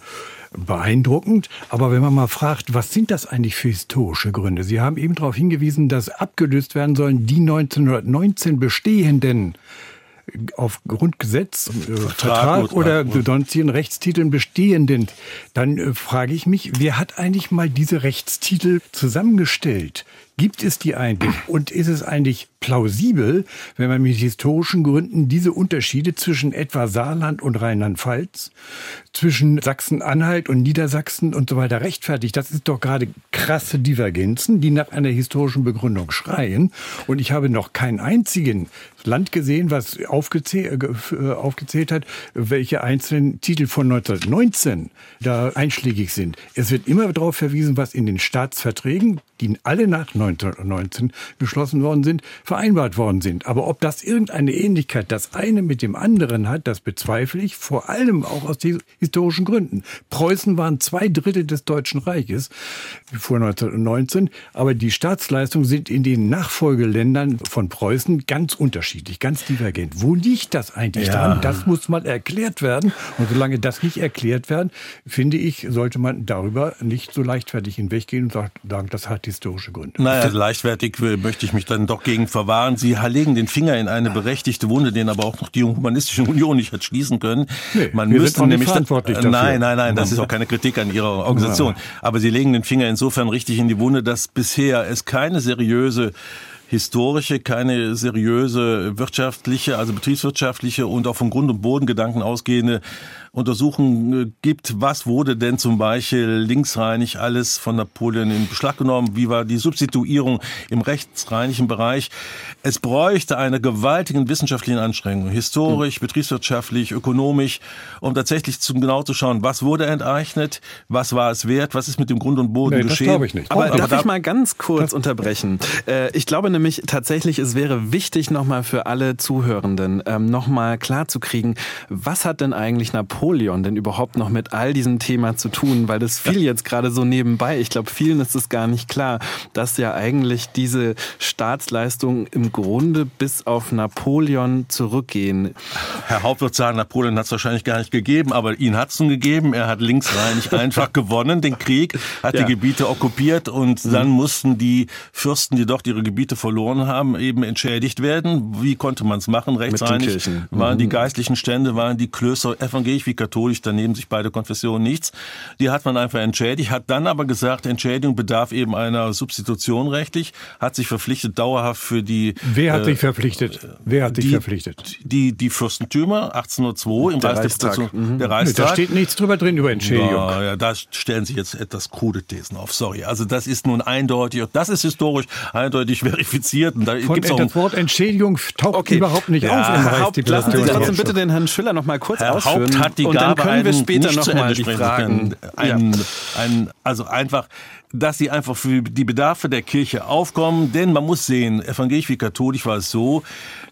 Speaker 2: beeindruckend. Aber wenn man mal fragt, was sind das eigentlich für historische Gründe? Sie haben eben darauf hingewiesen, dass abgelöst werden sollen die 1919 bestehenden auf Grundgesetz, äh, Vertrag, Vertrag oder sonstigen Rechtstiteln bestehenden, dann äh, frage ich mich, wer hat eigentlich mal diese Rechtstitel zusammengestellt? Gibt es die eigentlich? Und ist es eigentlich plausibel, wenn man mit historischen Gründen diese Unterschiede zwischen etwa Saarland und Rheinland-Pfalz, zwischen Sachsen-Anhalt und Niedersachsen und so weiter rechtfertigt? Das ist doch gerade krasse Divergenzen, die nach einer historischen Begründung schreien. Und ich habe noch keinen einzigen Land gesehen, was aufgezählt, äh, aufgezählt hat, welche einzelnen Titel von 1919 da einschlägig sind. Es wird immer darauf verwiesen, was in den Staatsverträgen, die alle nach 1919 geschlossen worden sind, vereinbart worden sind. Aber ob das irgendeine Ähnlichkeit das eine mit dem anderen hat, das bezweifle ich, vor allem auch aus historischen Gründen. Preußen waren zwei Drittel des Deutschen Reiches vor 1919, aber die Staatsleistungen sind in den Nachfolgeländern von Preußen ganz unterschiedlich, ganz divergent. Wo liegt das eigentlich ja. dran? Das muss mal erklärt werden. Und solange das nicht erklärt werden, finde ich, sollte man darüber nicht so leichtfertig hinweggehen und sagen, das hat historische Gründe.
Speaker 4: Naja, leichtfertig möchte ich mich dann doch gegen verwahren. Sie legen den Finger in eine berechtigte Wunde, den aber auch noch die Humanistische Union nicht hat schließen können.
Speaker 2: Nee, man müsste nämlich verantwortlich
Speaker 4: dafür. Nein, nein, nein, das ist auch keine Kritik an Ihrer Organisation. Ja. Aber Sie legen den Finger insofern richtig in die Wunde, dass bisher es keine seriöse historische, keine seriöse wirtschaftliche, also betriebswirtschaftliche und auch vom Grund- und Bodengedanken ausgehende Untersuchung äh, gibt, was wurde denn zum Beispiel linksrheinig alles von Napoleon in Beschlag genommen, wie war die Substituierung im rechtsrheinischen Bereich. Es bräuchte eine gewaltigen wissenschaftlichen Anstrengung, historisch, mhm. betriebswirtschaftlich, ökonomisch, um tatsächlich zu, genau zu schauen, was wurde enteignet, was war es wert, was ist mit dem Grund und Boden nee, geschehen. Das
Speaker 1: glaube ich nicht. Aber, aber darf da ich mal ganz kurz unterbrechen? Äh, ich glaube nämlich tatsächlich, es wäre wichtig, nochmal für alle Zuhörenden ähm, nochmal klarzukriegen, was hat denn eigentlich Napoleon denn überhaupt noch mit all diesem Thema zu tun? Weil das fiel jetzt gerade so nebenbei. Ich glaube, vielen ist es gar nicht klar, dass ja eigentlich diese Staatsleistungen im Grunde bis auf Napoleon zurückgehen.
Speaker 4: Herr Haupt wird sagen, Napoleon hat es wahrscheinlich gar nicht gegeben, aber ihn hat es nun gegeben. Er hat linksrheinig einfach [laughs] gewonnen, den Krieg, hat ja. die Gebiete okkupiert und mhm. dann mussten die Fürsten, die dort ihre Gebiete verloren haben, eben entschädigt werden. Wie konnte man es machen? Rechtsrheinig waren die mhm. geistlichen Stände, waren die Klöster evangelisch wie katholisch, daneben sich beide Konfessionen nichts. Die hat man einfach entschädigt, hat dann aber gesagt, Entschädigung bedarf eben einer Substitution rechtlich, hat sich verpflichtet dauerhaft für die...
Speaker 2: Wer hat äh, sich verpflichtet? Wer hat sich verpflichtet?
Speaker 4: Die, die Fürstentümer 1802 im der Reichstag. Der, mhm. der Reichstag.
Speaker 2: Da steht nichts drüber drin über Entschädigung.
Speaker 4: Ja, ja, da stellen Sie jetzt etwas krude Thesen auf, sorry. Also das ist nun eindeutig, das ist historisch eindeutig [laughs] verifiziert. Und da
Speaker 2: Von, gibt's auch das Wort Entschädigung taucht okay. überhaupt nicht ja, auf im
Speaker 1: Haupt, Lassen Sie trotzdem bitte den Herrn Schiller noch mal kurz Herr ausführen.
Speaker 4: Haupt hat die die und Gabe, dann können wir später noch mal die Fragen. Ein, ja. ein, also einfach dass sie einfach für die Bedarfe der Kirche aufkommen. Denn man muss sehen, evangelisch wie katholisch war es so,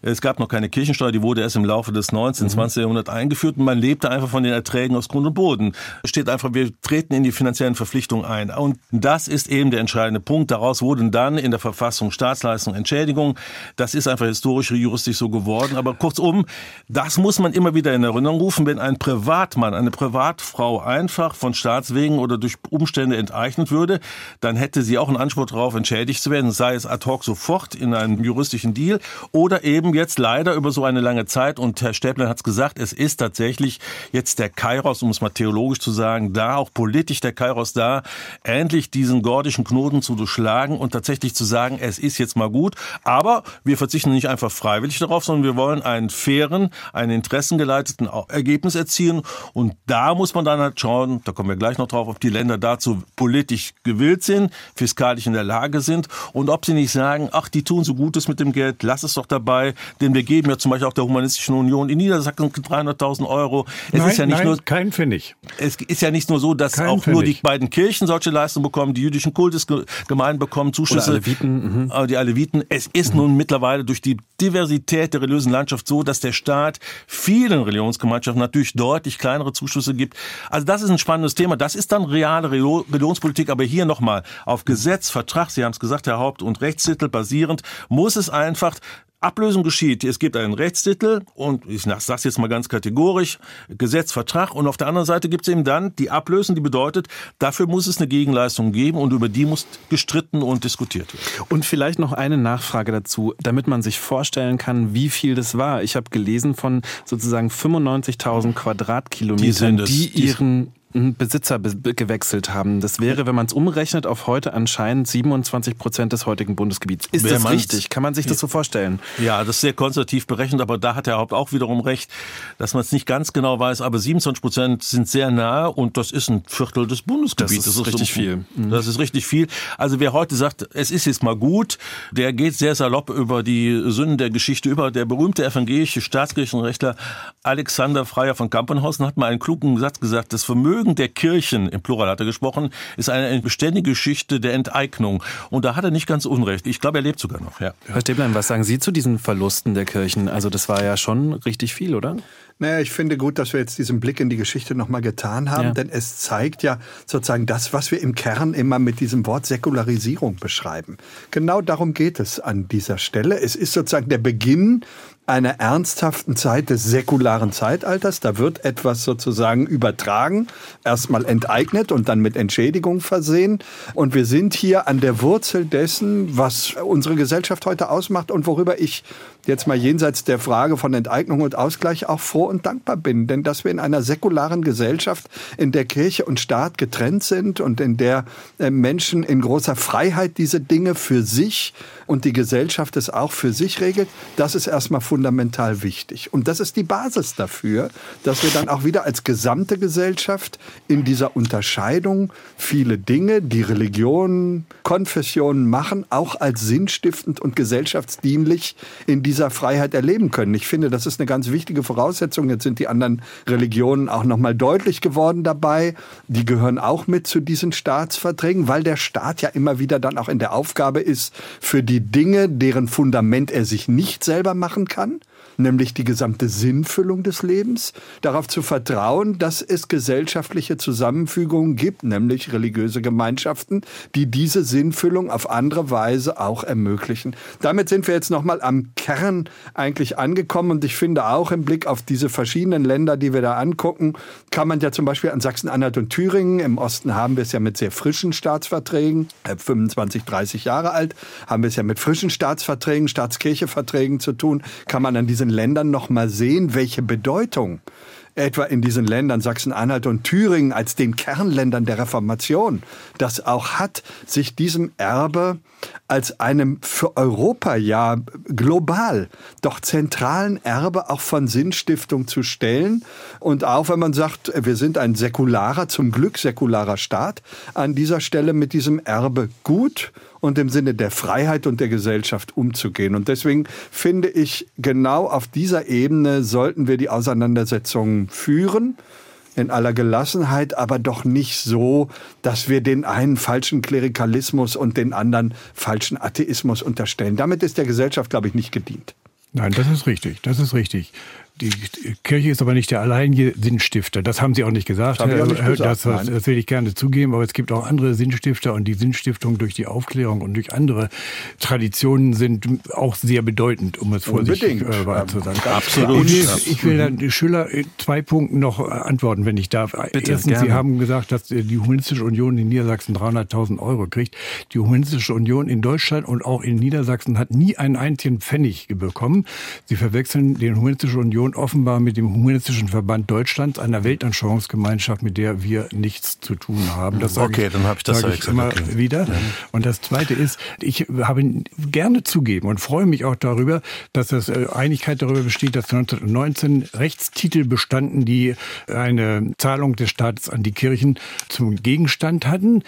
Speaker 4: es gab noch keine Kirchensteuer, die wurde erst im Laufe des 19., mhm. 20. Jahrhunderts eingeführt und man lebte einfach von den Erträgen aus Grund und Boden. Es steht einfach, wir treten in die finanziellen Verpflichtungen ein. Und das ist eben der entscheidende Punkt. Daraus wurden dann in der Verfassung Staatsleistung, Entschädigung. Das ist einfach historisch, juristisch so geworden. Aber kurzum, das muss man immer wieder in Erinnerung rufen, wenn ein Privatmann, eine Privatfrau einfach von Staatswegen oder durch Umstände enteignet würde, dann hätte sie auch einen Anspruch darauf, entschädigt zu werden, sei es ad hoc sofort in einem juristischen Deal oder eben jetzt leider über so eine lange Zeit. Und Herr Stäbler hat es gesagt, es ist tatsächlich jetzt der Kairos, um es mal theologisch zu sagen, da, auch politisch der Kairos da, endlich diesen gordischen Knoten zu durchschlagen und tatsächlich zu sagen, es ist jetzt mal gut. Aber wir verzichten nicht einfach freiwillig darauf, sondern wir wollen einen fairen, einen interessengeleiteten Ergebnis erzielen. Und da muss man dann halt schauen, da kommen wir gleich noch drauf, ob die Länder dazu politisch gewillt sind, fiskalisch in der Lage sind und ob sie nicht sagen, ach, die tun so Gutes mit dem Geld, lass es doch dabei, denn wir geben ja zum Beispiel auch der Humanistischen Union in Niedersachsen 300.000 Euro.
Speaker 2: Es nein, ist ja nicht nein, nur kein Pfennig.
Speaker 4: Es ist ja nicht nur so, dass kein auch Pfennig. nur die beiden Kirchen solche Leistungen bekommen, die jüdischen Kultusgemeinden bekommen Zuschüsse, Oder Aleviten, mh. die Aleviten. Es ist mhm. nun mittlerweile durch die Diversität der religiösen Landschaft so, dass der Staat vielen Religionsgemeinschaften natürlich deutlich kleinere Zuschüsse gibt. Also das ist ein spannendes Thema. Das ist dann reale Religionspolitik, aber hier noch nochmal, auf Gesetz, Vertrag, Sie haben es gesagt, Herr Haupt, und Rechtstitel basierend, muss es einfach Ablösung geschieht. Es gibt einen Rechtstitel und ich sage es jetzt mal ganz kategorisch, Gesetz, Vertrag und auf der anderen Seite gibt es eben dann die Ablösung, die bedeutet, dafür muss es eine Gegenleistung geben und über die muss gestritten und diskutiert werden.
Speaker 1: Und vielleicht noch eine Nachfrage dazu, damit man sich vorstellen kann, wie viel das war. Ich habe gelesen von sozusagen 95.000 Quadratkilometern, die, die ihren Besitzer gewechselt haben. Das wäre, wenn man es umrechnet, auf heute anscheinend 27 Prozent des heutigen Bundesgebiets. Ist Wer das richtig? Kann man sich das so vorstellen?
Speaker 4: Ja, das ist sehr konservativ berechnet, aber da hat der Haupt auch wiederum recht, dass man es nicht ganz genau weiß, aber 27 Prozent sind sehr nahe und das ist ein Viertel des Bundesgebiets.
Speaker 1: Das ist, das ist richtig so, viel.
Speaker 4: Mhm. Das ist richtig viel. Also wer heute sagt, es ist jetzt mal gut, der geht sehr salopp über die Sünden der Geschichte über. Der berühmte evangelische Staatskirchenrechtler Alexander Freier von Kampenhausen hat mal einen klugen Satz gesagt, das Vermögen Vermögen der Kirchen, im Plural hat er gesprochen, ist eine beständige Geschichte der Enteignung. Und da hat er nicht ganz unrecht. Ich glaube, er lebt sogar noch. Ja.
Speaker 1: Herr Stäblein, was sagen Sie zu diesen Verlusten der Kirchen? Also das war ja schon richtig viel, oder?
Speaker 3: Naja, ich finde gut, dass wir jetzt diesen Blick in die Geschichte nochmal getan haben, ja. denn es zeigt ja sozusagen das, was wir im Kern immer mit diesem Wort Säkularisierung beschreiben. Genau darum geht es an dieser Stelle. Es ist sozusagen der Beginn einer ernsthaften Zeit des säkularen Zeitalters. Da wird etwas sozusagen übertragen, erstmal enteignet und dann mit Entschädigung versehen. Und wir sind hier an der Wurzel dessen, was unsere Gesellschaft heute ausmacht und worüber ich jetzt mal jenseits der Frage von Enteignung und Ausgleich auch froh und dankbar bin. Denn dass wir in einer säkularen Gesellschaft, in der Kirche und Staat getrennt sind und in der äh, Menschen in großer Freiheit diese Dinge für sich und die Gesellschaft es auch für sich regelt, das ist erstmal fundamental wichtig. Und das ist die Basis dafür, dass wir dann auch wieder als gesamte Gesellschaft in dieser Unterscheidung viele Dinge, die Religionen, Konfessionen machen, auch als sinnstiftend und gesellschaftsdienlich in dieser Freiheit erleben können. Ich finde, das ist eine ganz wichtige Voraussetzung. Jetzt sind die anderen Religionen auch noch mal deutlich geworden dabei. Die gehören auch mit zu diesen Staatsverträgen, weil der Staat ja immer wieder dann auch in der Aufgabe ist, für die Dinge, deren Fundament er sich nicht selber machen kann, nämlich die gesamte Sinnfüllung des Lebens, darauf zu vertrauen, dass es gesellschaftliche Zusammenfügungen gibt, nämlich religiöse Gemeinschaften, die diese Sinnfüllung auf andere Weise auch ermöglichen. Damit sind wir jetzt nochmal am Kern eigentlich angekommen und ich finde auch im Blick auf diese verschiedenen Länder, die wir da angucken, kann man ja zum Beispiel an Sachsen-Anhalt und Thüringen, im Osten haben wir es ja mit sehr frischen Staatsverträgen, 25, äh, 30 Jahre alt, haben wir es ja mit frischen Staatsverträgen, Staatskircheverträgen zu tun, kann man an diese diesen Ländern noch mal sehen, welche Bedeutung etwa in diesen Ländern Sachsen-Anhalt und Thüringen als den Kernländern der Reformation das auch hat, sich diesem Erbe als einem für Europa ja global doch zentralen Erbe auch von Sinnstiftung zu stellen. Und auch wenn man sagt, wir sind ein säkularer, zum Glück säkularer Staat, an dieser Stelle mit diesem Erbe gut und im Sinne der Freiheit und der Gesellschaft umzugehen. Und deswegen finde ich, genau auf dieser Ebene sollten wir die Auseinandersetzungen führen in aller Gelassenheit, aber doch nicht so, dass wir den einen falschen Klerikalismus und den anderen falschen Atheismus unterstellen. Damit ist der Gesellschaft, glaube ich, nicht gedient.
Speaker 2: Nein, das ist richtig. Das ist richtig. Die Kirche ist aber nicht der alleinige Sinnstifter. Das haben Sie auch nicht gesagt. Das,
Speaker 3: auch nicht gesagt.
Speaker 2: Das, das, will ich gerne zugeben. Aber es gibt auch andere Sinnstifter und die Sinnstiftung durch die Aufklärung und durch andere Traditionen sind auch sehr bedeutend, um es vorsichtig äh, zu sagen.
Speaker 4: Absolut. Und
Speaker 2: ich will dann Schüler zwei Punkten noch äh, antworten, wenn ich darf. Bitte, Erstens, gerne. Sie haben gesagt, dass die Humanistische Union in Niedersachsen 300.000 Euro kriegt. Die Humanistische Union in Deutschland und auch in Niedersachsen hat nie einen einzigen Pfennig bekommen. Sie verwechseln den Humanistische Union Union offenbar mit dem Humanistischen Verband Deutschlands, einer Weltanschauungsgemeinschaft, mit der wir nichts zu tun haben.
Speaker 4: Das okay, ich, dann habe ich das
Speaker 2: sag ich immer okay. wieder. Ja. Und das Zweite ist, ich habe gerne zugeben und freue mich auch darüber, dass es äh, Einigkeit darüber besteht, dass 1919 Rechtstitel bestanden, die eine Zahlung des Staates an die Kirchen zum Gegenstand hatten.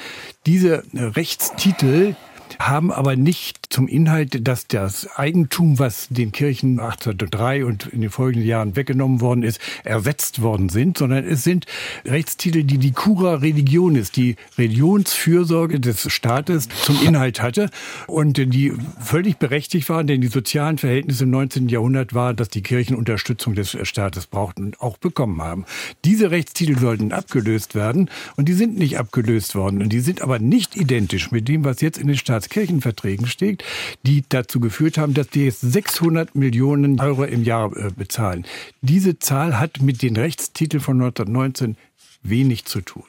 Speaker 2: Diese Rechtstitel haben aber nicht zum Inhalt, dass das Eigentum, was den Kirchen 1803 und in den folgenden Jahren weggenommen worden ist, ersetzt worden sind, sondern es sind Rechtstitel, die die Cura Religionis, die Religionsfürsorge des Staates zum Inhalt hatte und die völlig berechtigt waren, denn die sozialen Verhältnisse im 19. Jahrhundert war, dass die Kirchen Unterstützung des Staates brauchten und auch bekommen haben. Diese Rechtstitel sollten abgelöst werden und die sind nicht abgelöst worden und die sind aber nicht identisch mit dem, was jetzt in den Staatskirchenverträgen steht, die dazu geführt haben, dass die jetzt 600 Millionen Euro im Jahr äh, bezahlen. Diese Zahl hat mit den Rechtstiteln von 1919 wenig zu tun.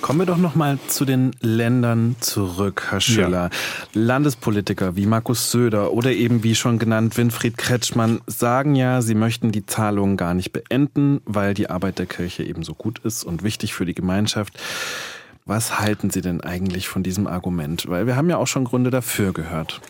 Speaker 1: Kommen wir doch noch mal zu den Ländern zurück, Herr Schüller. Ja. Landespolitiker wie Markus Söder oder eben wie schon genannt Winfried Kretschmann sagen ja, sie möchten die Zahlungen gar nicht beenden, weil die Arbeit der Kirche eben so gut ist und wichtig für die Gemeinschaft. Was halten Sie denn eigentlich von diesem Argument? Weil wir haben ja auch schon Gründe dafür gehört.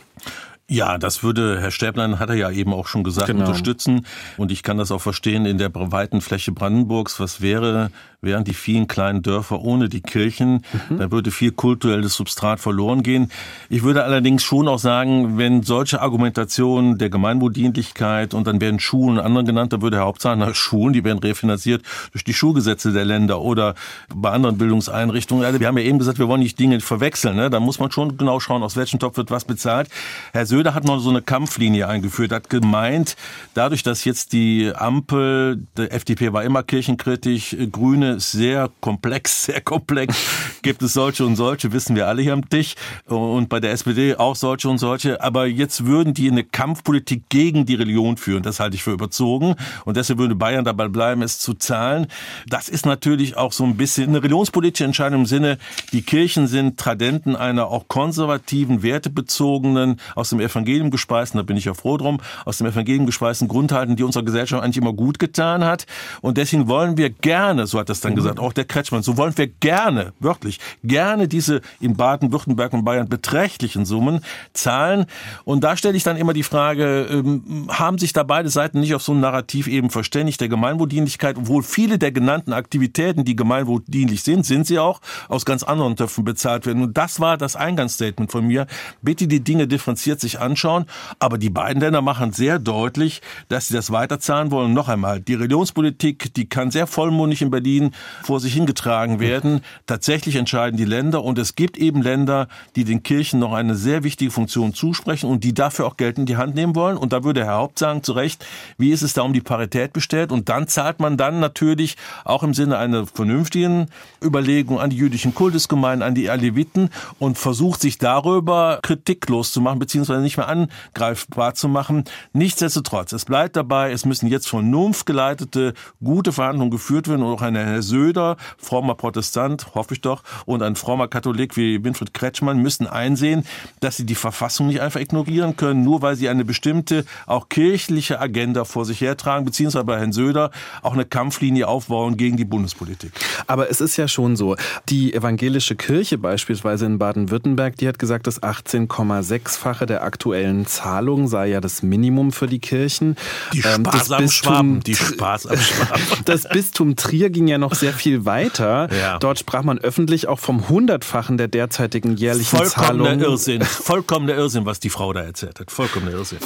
Speaker 4: Ja, das würde Herr Stäblein, hat er ja eben auch schon gesagt, genau. unterstützen. Und ich kann das auch verstehen in der weiten Fläche Brandenburgs. Was wäre, wären die vielen kleinen Dörfer ohne die Kirchen? Mhm. Da würde viel kulturelles Substrat verloren gehen. Ich würde allerdings schon auch sagen, wenn solche Argumentationen der Gemeinwohldienlichkeit und dann werden Schulen und andere genannt, da würde Herr Haupt sagen, [laughs] na, Schulen, die werden refinanziert durch die Schulgesetze der Länder oder bei anderen Bildungseinrichtungen. Also wir haben ja eben gesagt, wir wollen nicht Dinge verwechseln. Ne? Da muss man schon genau schauen, aus welchem Topf wird was bezahlt. Herr Söder Söder hat noch so eine Kampflinie eingeführt, hat gemeint, dadurch, dass jetzt die Ampel, der FDP war immer kirchenkritisch, Grüne sehr komplex, [laughs] sehr komplex, gibt es solche und solche, wissen wir alle hier am Tisch und bei der SPD auch solche und solche, aber jetzt würden die eine Kampfpolitik gegen die Religion führen, das halte ich für überzogen und deshalb würde Bayern dabei bleiben, es zu zahlen. Das ist natürlich auch so ein bisschen eine religionspolitische Entscheidung im Sinne, die Kirchen sind Tradenten einer auch konservativen, wertebezogenen, aus dem Evangelium gespeisten, da bin ich ja froh drum, aus dem Evangelium gespeisten Grundhalten, die unserer Gesellschaft eigentlich immer gut getan hat. Und deswegen wollen wir gerne, so hat das dann mhm. gesagt, auch der Kretschmann, so wollen wir gerne, wirklich, gerne diese in Baden-Württemberg und Bayern beträchtlichen Summen zahlen. Und da stelle ich dann immer die Frage, ähm, haben sich da beide Seiten nicht auf so ein Narrativ eben verständigt, der Gemeinwohldienlichkeit, obwohl viele der genannten Aktivitäten, die gemeinwohldienlich sind, sind sie auch, aus ganz anderen Töpfen bezahlt werden. Und das war das Eingangsstatement von mir. Bitte die Dinge differenziert sich anschauen. Aber die beiden Länder machen sehr deutlich, dass sie das weiterzahlen wollen. noch einmal, die Religionspolitik, die kann sehr vollmundig in Berlin vor sich hingetragen werden. Tatsächlich entscheiden die Länder und es gibt eben Länder, die den Kirchen noch eine sehr wichtige Funktion zusprechen und die dafür auch Geld in die Hand nehmen wollen. Und da würde Herr Haupt sagen, zu Recht, wie ist es da um die Parität bestellt? Und dann zahlt man dann natürlich auch im Sinne einer vernünftigen Überlegung an die jüdischen Kultusgemeinden, an die Aleviten und versucht sich darüber kritiklos zu machen, beziehungsweise nicht mehr angreifbar zu machen. Nichtsdestotrotz, es bleibt dabei, es müssen jetzt vernunftgeleitete, gute Verhandlungen geführt werden und auch ein Herr Söder, frommer Protestant, hoffe ich doch, und ein frommer Katholik wie Winfried Kretschmann müssen einsehen, dass sie die Verfassung nicht einfach ignorieren können, nur weil sie eine bestimmte, auch kirchliche Agenda vor sich hertragen, beziehungsweise bei Herrn Söder auch eine Kampflinie aufbauen gegen die Bundespolitik.
Speaker 1: Aber es ist ja schon so, die evangelische Kirche beispielsweise in Baden-Württemberg, die hat gesagt, das 18,6-fache der aktuellen Zahlung sei ja das Minimum für die Kirchen.
Speaker 4: Die sparsamen ähm, Schwaben, die sparsamen Schwaben. [laughs]
Speaker 1: Das Bistum Trier ging ja noch sehr viel weiter. [laughs] Ja. Dort sprach man öffentlich auch vom Hundertfachen der derzeitigen jährlichen
Speaker 4: Vollkommener
Speaker 1: Zahlung.
Speaker 4: Irrsinn, vollkommener Irrsinn, was die Frau da erzählt hat. Vollkommener Irrsinn.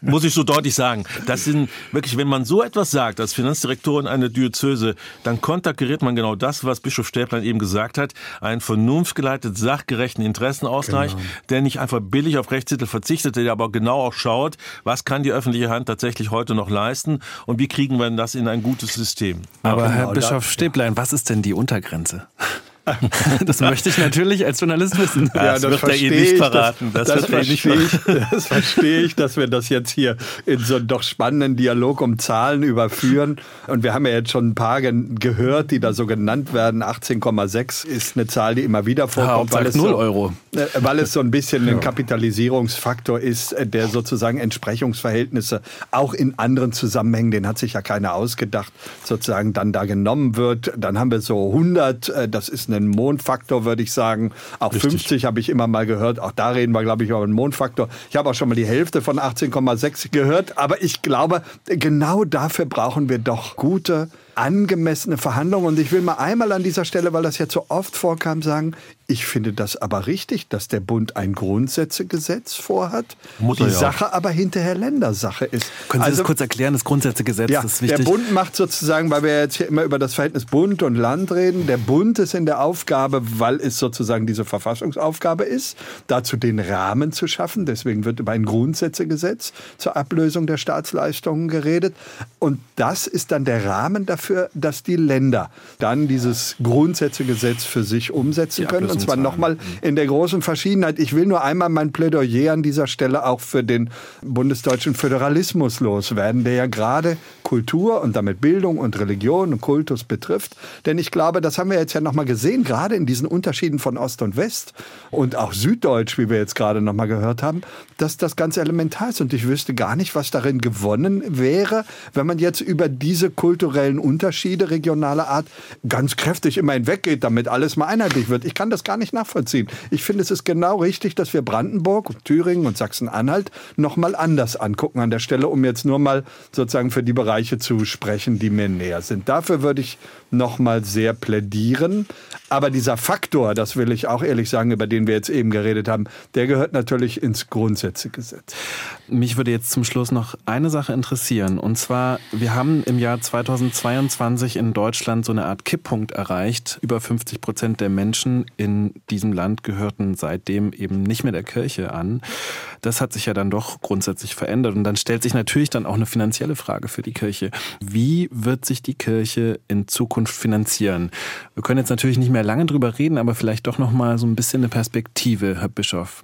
Speaker 4: Muss ich so deutlich sagen. Das sind wirklich, wenn man so etwas sagt als Finanzdirektorin einer Diözese, dann konterkariert man genau das, was Bischof Stäblein eben gesagt hat. Einen vernunftgeleiteten, sachgerechten Interessenausgleich, genau. der nicht einfach billig auf Rechtstitel verzichtet, der aber genau auch schaut, was kann die öffentliche Hand tatsächlich heute noch leisten und wie kriegen wir das in ein gutes System.
Speaker 1: Aber genau, Herr Bischof Stäblein, was ist denn die Untergrenze? [laughs] Das möchte ich natürlich als Journalist wissen.
Speaker 3: Ja, das, das wird er Ihnen nicht verraten. Das, das, das verstehe ich, das verstehe ich, dass wir das jetzt hier in so einen doch spannenden Dialog um Zahlen überführen. Und wir haben ja jetzt schon ein paar gehört, die da so genannt werden. 18,6 ist eine Zahl, die immer wieder vorkommt.
Speaker 1: Ja, weil, es 0 so, Euro.
Speaker 3: Äh, weil es so ein bisschen ein Kapitalisierungsfaktor ist, äh, der sozusagen Entsprechungsverhältnisse auch in anderen Zusammenhängen, den hat sich ja keiner ausgedacht, sozusagen dann da genommen wird. Dann haben wir so 100, äh, das ist eine einen Mondfaktor, würde ich sagen. Auch Richtig. 50 habe ich immer mal gehört. Auch da reden wir, glaube ich, über einen Mondfaktor. Ich habe auch schon mal die Hälfte von 18,6 gehört. Aber ich glaube, genau dafür brauchen wir doch gute angemessene Verhandlungen. Und ich will mal einmal an dieser Stelle, weil das jetzt so oft vorkam, sagen, ich finde das aber richtig, dass der Bund ein Grundsätzegesetz vorhat, Muss die Sache aber hinterher Ländersache ist.
Speaker 1: Können Sie also, das kurz erklären, das Grundsätzegesetz
Speaker 3: ja,
Speaker 1: ist wichtig?
Speaker 3: Der Bund macht sozusagen, weil wir jetzt hier immer über das Verhältnis Bund und Land reden, der Bund ist in der Aufgabe, weil es sozusagen diese Verfassungsaufgabe ist, dazu den Rahmen zu schaffen. Deswegen wird über ein Grundsätzegesetz zur Ablösung der Staatsleistungen geredet. Und das ist dann der Rahmen dafür, dass die Länder dann dieses Grundsätzegesetz für sich umsetzen können. Und zwar nochmal in der großen Verschiedenheit. Ich will nur einmal mein Plädoyer an dieser Stelle auch für den bundesdeutschen Föderalismus loswerden, der ja gerade Kultur und damit Bildung und Religion und Kultus betrifft. Denn ich glaube, das haben wir jetzt ja nochmal gesehen, gerade in diesen Unterschieden von Ost und West und auch Süddeutsch, wie wir jetzt gerade nochmal gehört haben, dass das ganz elementar ist. Und ich wüsste gar nicht, was darin gewonnen wäre, wenn man jetzt über diese kulturellen Unterschiede regionaler Art ganz kräftig immer hinweggeht, damit alles mal einheitlich wird. Ich kann das gar nicht nachvollziehen. Ich finde, es ist genau richtig, dass wir Brandenburg, Thüringen und Sachsen-Anhalt nochmal anders angucken an der Stelle, um jetzt nur mal sozusagen für die Bereiche zu sprechen, die mir näher sind. Dafür würde ich nochmal sehr plädieren. Aber dieser Faktor, das will ich auch ehrlich sagen, über den wir jetzt eben geredet haben, der gehört natürlich ins Grundsätzegesetz.
Speaker 1: Mich würde jetzt zum Schluss noch eine Sache interessieren. Und zwar, wir haben im Jahr 2022 in Deutschland so eine Art Kipppunkt erreicht. Über 50 Prozent der Menschen in diesem Land gehörten seitdem eben nicht mehr der Kirche an. Das hat sich ja dann doch grundsätzlich verändert. Und dann stellt sich natürlich dann auch eine finanzielle Frage für die Kirche. Wie wird sich die Kirche in Zukunft finanzieren? Wir können jetzt natürlich nicht mehr lange drüber reden, aber vielleicht doch noch mal so ein bisschen eine Perspektive, Herr Bischof.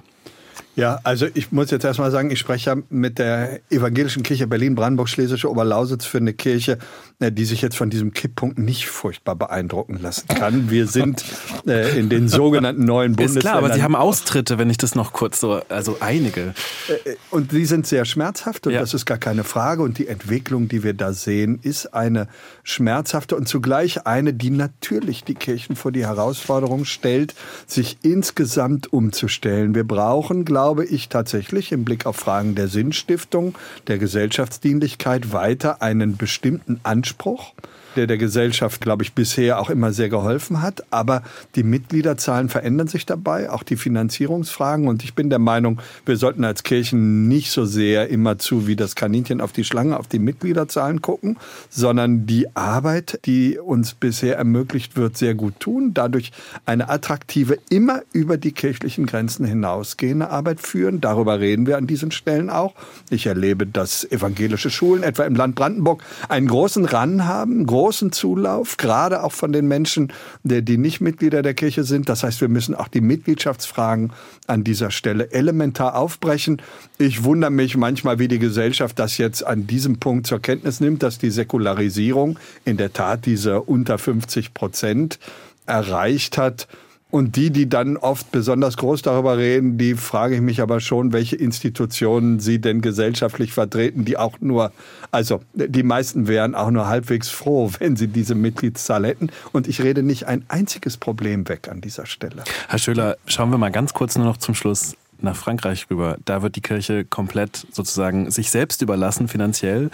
Speaker 3: Ja, also ich muss jetzt erstmal sagen, ich spreche ja mit der Evangelischen Kirche Berlin-Brandenburg-Schlesische Oberlausitz für eine Kirche, äh, die sich jetzt von diesem Kipppunkt nicht furchtbar beeindrucken lassen kann. Wir sind äh, in den sogenannten neuen Bundesländern. Ist klar,
Speaker 1: aber Sie haben Austritte, wenn ich das noch kurz so, also einige.
Speaker 3: Äh, und die sind sehr schmerzhaft und ja. das ist gar keine Frage. Und die Entwicklung, die wir da sehen, ist eine schmerzhafte und zugleich eine, die natürlich die Kirchen vor die Herausforderung stellt, sich insgesamt umzustellen. Wir brauchen, glaube glaube ich tatsächlich im Blick auf Fragen der Sinnstiftung, der Gesellschaftsdienlichkeit weiter einen bestimmten Anspruch der der Gesellschaft, glaube ich, bisher auch immer sehr geholfen hat. Aber die Mitgliederzahlen verändern sich dabei, auch die Finanzierungsfragen. Und ich bin der Meinung, wir sollten als Kirchen nicht so sehr immer zu wie das Kaninchen auf die Schlange, auf die Mitgliederzahlen gucken, sondern die Arbeit, die uns bisher ermöglicht wird, sehr gut tun. Dadurch eine attraktive, immer über die kirchlichen Grenzen hinausgehende Arbeit führen. Darüber reden wir an diesen Stellen auch. Ich erlebe, dass evangelische Schulen, etwa im Land Brandenburg, einen großen Ran haben, großen Zulauf, gerade auch von den Menschen, die nicht Mitglieder der Kirche sind. Das heißt, wir müssen auch die Mitgliedschaftsfragen an dieser Stelle elementar aufbrechen. Ich wundere mich manchmal, wie die Gesellschaft das jetzt an diesem Punkt zur Kenntnis nimmt, dass die Säkularisierung in der Tat diese unter 50 Prozent erreicht hat. Und die, die dann oft besonders groß darüber reden, die frage ich mich aber schon, welche Institutionen sie denn gesellschaftlich vertreten, die auch nur, also die meisten wären auch nur halbwegs froh, [laughs] wenn sie diese Mitgliedszahl hätten. Und ich rede nicht ein einziges Problem weg an dieser Stelle.
Speaker 1: Herr Schöler, schauen wir mal ganz kurz nur noch zum Schluss nach Frankreich rüber. Da wird die Kirche komplett sozusagen sich selbst überlassen finanziell.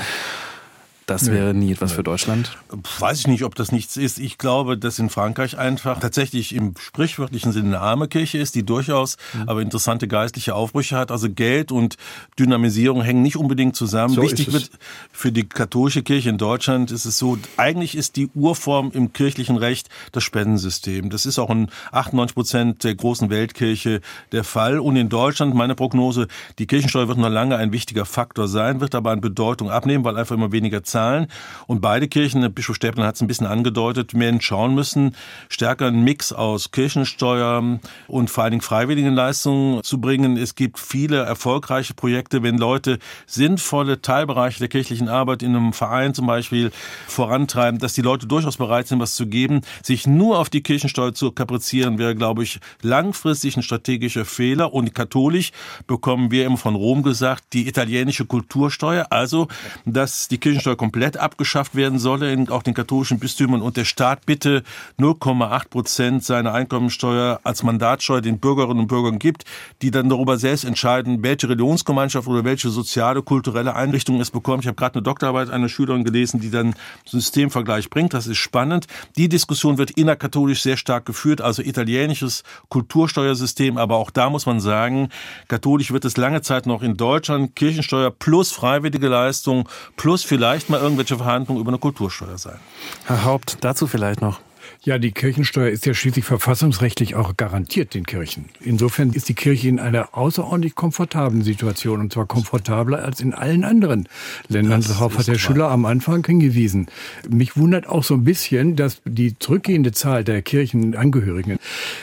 Speaker 1: Das wäre nie etwas für Deutschland?
Speaker 4: Weiß ich nicht, ob das nichts ist. Ich glaube, dass in Frankreich einfach tatsächlich im sprichwörtlichen Sinne eine arme Kirche ist, die durchaus mhm. aber interessante geistliche Aufbrüche hat. Also Geld und Dynamisierung hängen nicht unbedingt zusammen. So Wichtig wird für die katholische Kirche in Deutschland ist es so, eigentlich ist die Urform im kirchlichen Recht das Spendensystem. Das ist auch in 98 Prozent der großen Weltkirche der Fall. Und in Deutschland, meine Prognose, die Kirchensteuer wird noch lange ein wichtiger Faktor sein, wird aber an Bedeutung abnehmen, weil einfach immer weniger zahlen. Und beide Kirchen, Bischof Stäbler hat es ein bisschen angedeutet, werden schauen müssen, stärker einen Mix aus Kirchensteuer und vor allen Dingen freiwilligen Leistungen zu bringen. Es gibt viele erfolgreiche Projekte, wenn Leute sinnvolle Teilbereiche der kirchlichen Arbeit in einem Verein zum Beispiel vorantreiben, dass die Leute durchaus bereit sind, was zu geben. Sich nur auf die Kirchensteuer zu kaprizieren, wäre, glaube ich, langfristig ein strategischer Fehler. Und katholisch bekommen wir immer von Rom gesagt, die italienische Kultursteuer, also dass die Kirchensteuer komplett abgeschafft werden solle, in auch den katholischen Bistümern und der Staat bitte 0,8 Prozent seiner Einkommensteuer als Mandatsteuer den Bürgerinnen und Bürgern gibt, die dann darüber selbst entscheiden, welche Religionsgemeinschaft oder welche soziale, kulturelle Einrichtung es bekommt. Ich habe gerade eine Doktorarbeit einer Schülerin gelesen, die dann Systemvergleich bringt. Das ist spannend. Die Diskussion wird innerkatholisch sehr stark geführt, also italienisches Kultursteuersystem, aber auch da muss man sagen, katholisch wird es lange Zeit noch in Deutschland Kirchensteuer plus freiwillige Leistung plus vielleicht mal irgendwelche Verhandlungen über eine Kultursteuer sein.
Speaker 1: Herr Haupt, dazu vielleicht noch.
Speaker 2: Ja, die Kirchensteuer ist ja schließlich verfassungsrechtlich auch garantiert den Kirchen. Insofern ist die Kirche in einer außerordentlich komfortablen Situation und zwar komfortabler als in allen anderen Ländern. Darauf hat der Schüler am Anfang hingewiesen. Mich wundert auch so ein bisschen, dass die zurückgehende Zahl der Kirchenangehörigen,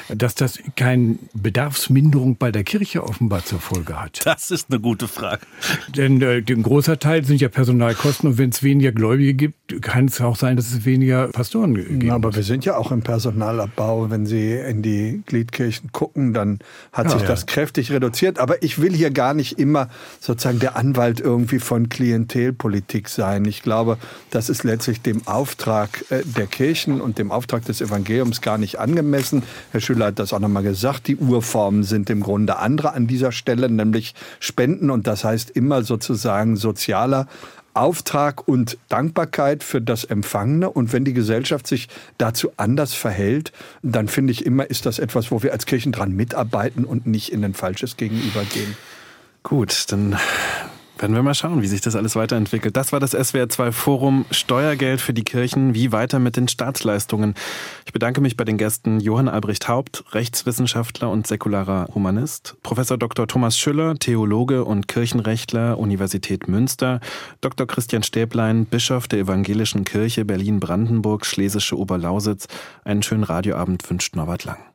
Speaker 2: dass das keine Bedarfsminderung bei der Kirche offenbar zur Folge hat.
Speaker 4: Das ist eine gute Frage.
Speaker 2: Denn äh, ein großer Teil sind ja Personalkosten und wenn es weniger Gläubige gibt, kann es auch sein, dass es weniger Pastoren gibt.
Speaker 3: Aber wir sind ja auch im Personalabbau. Wenn Sie in die Gliedkirchen gucken, dann hat ja, sich das kräftig reduziert. Aber ich will hier gar nicht immer sozusagen der Anwalt irgendwie von Klientelpolitik sein. Ich glaube, das ist letztlich dem Auftrag äh, der Kirchen und dem Auftrag des Evangeliums gar nicht angemessen. Herr Schüler hat das auch nochmal gesagt. Die Urformen sind im Grunde andere an dieser Stelle, nämlich Spenden und das heißt immer sozusagen sozialer Auftrag und Dankbarkeit für das Empfangene. Und wenn die Gesellschaft sich dazu anders verhält, dann finde ich immer, ist das etwas, wo wir als Kirchen dran mitarbeiten und nicht in ein falsches Gegenüber gehen.
Speaker 1: Gut, dann werden wir mal schauen, wie sich das alles weiterentwickelt. Das war das SWR2 Forum Steuergeld für die Kirchen. Wie weiter mit den Staatsleistungen? Ich bedanke mich bei den Gästen Johann Albrecht Haupt, Rechtswissenschaftler und säkularer Humanist, Professor Dr. Thomas Schüller, Theologe und Kirchenrechtler, Universität Münster, Dr. Christian Stäblein, Bischof der Evangelischen Kirche Berlin-Brandenburg, Schlesische Oberlausitz. Einen schönen Radioabend wünscht Norbert Lang.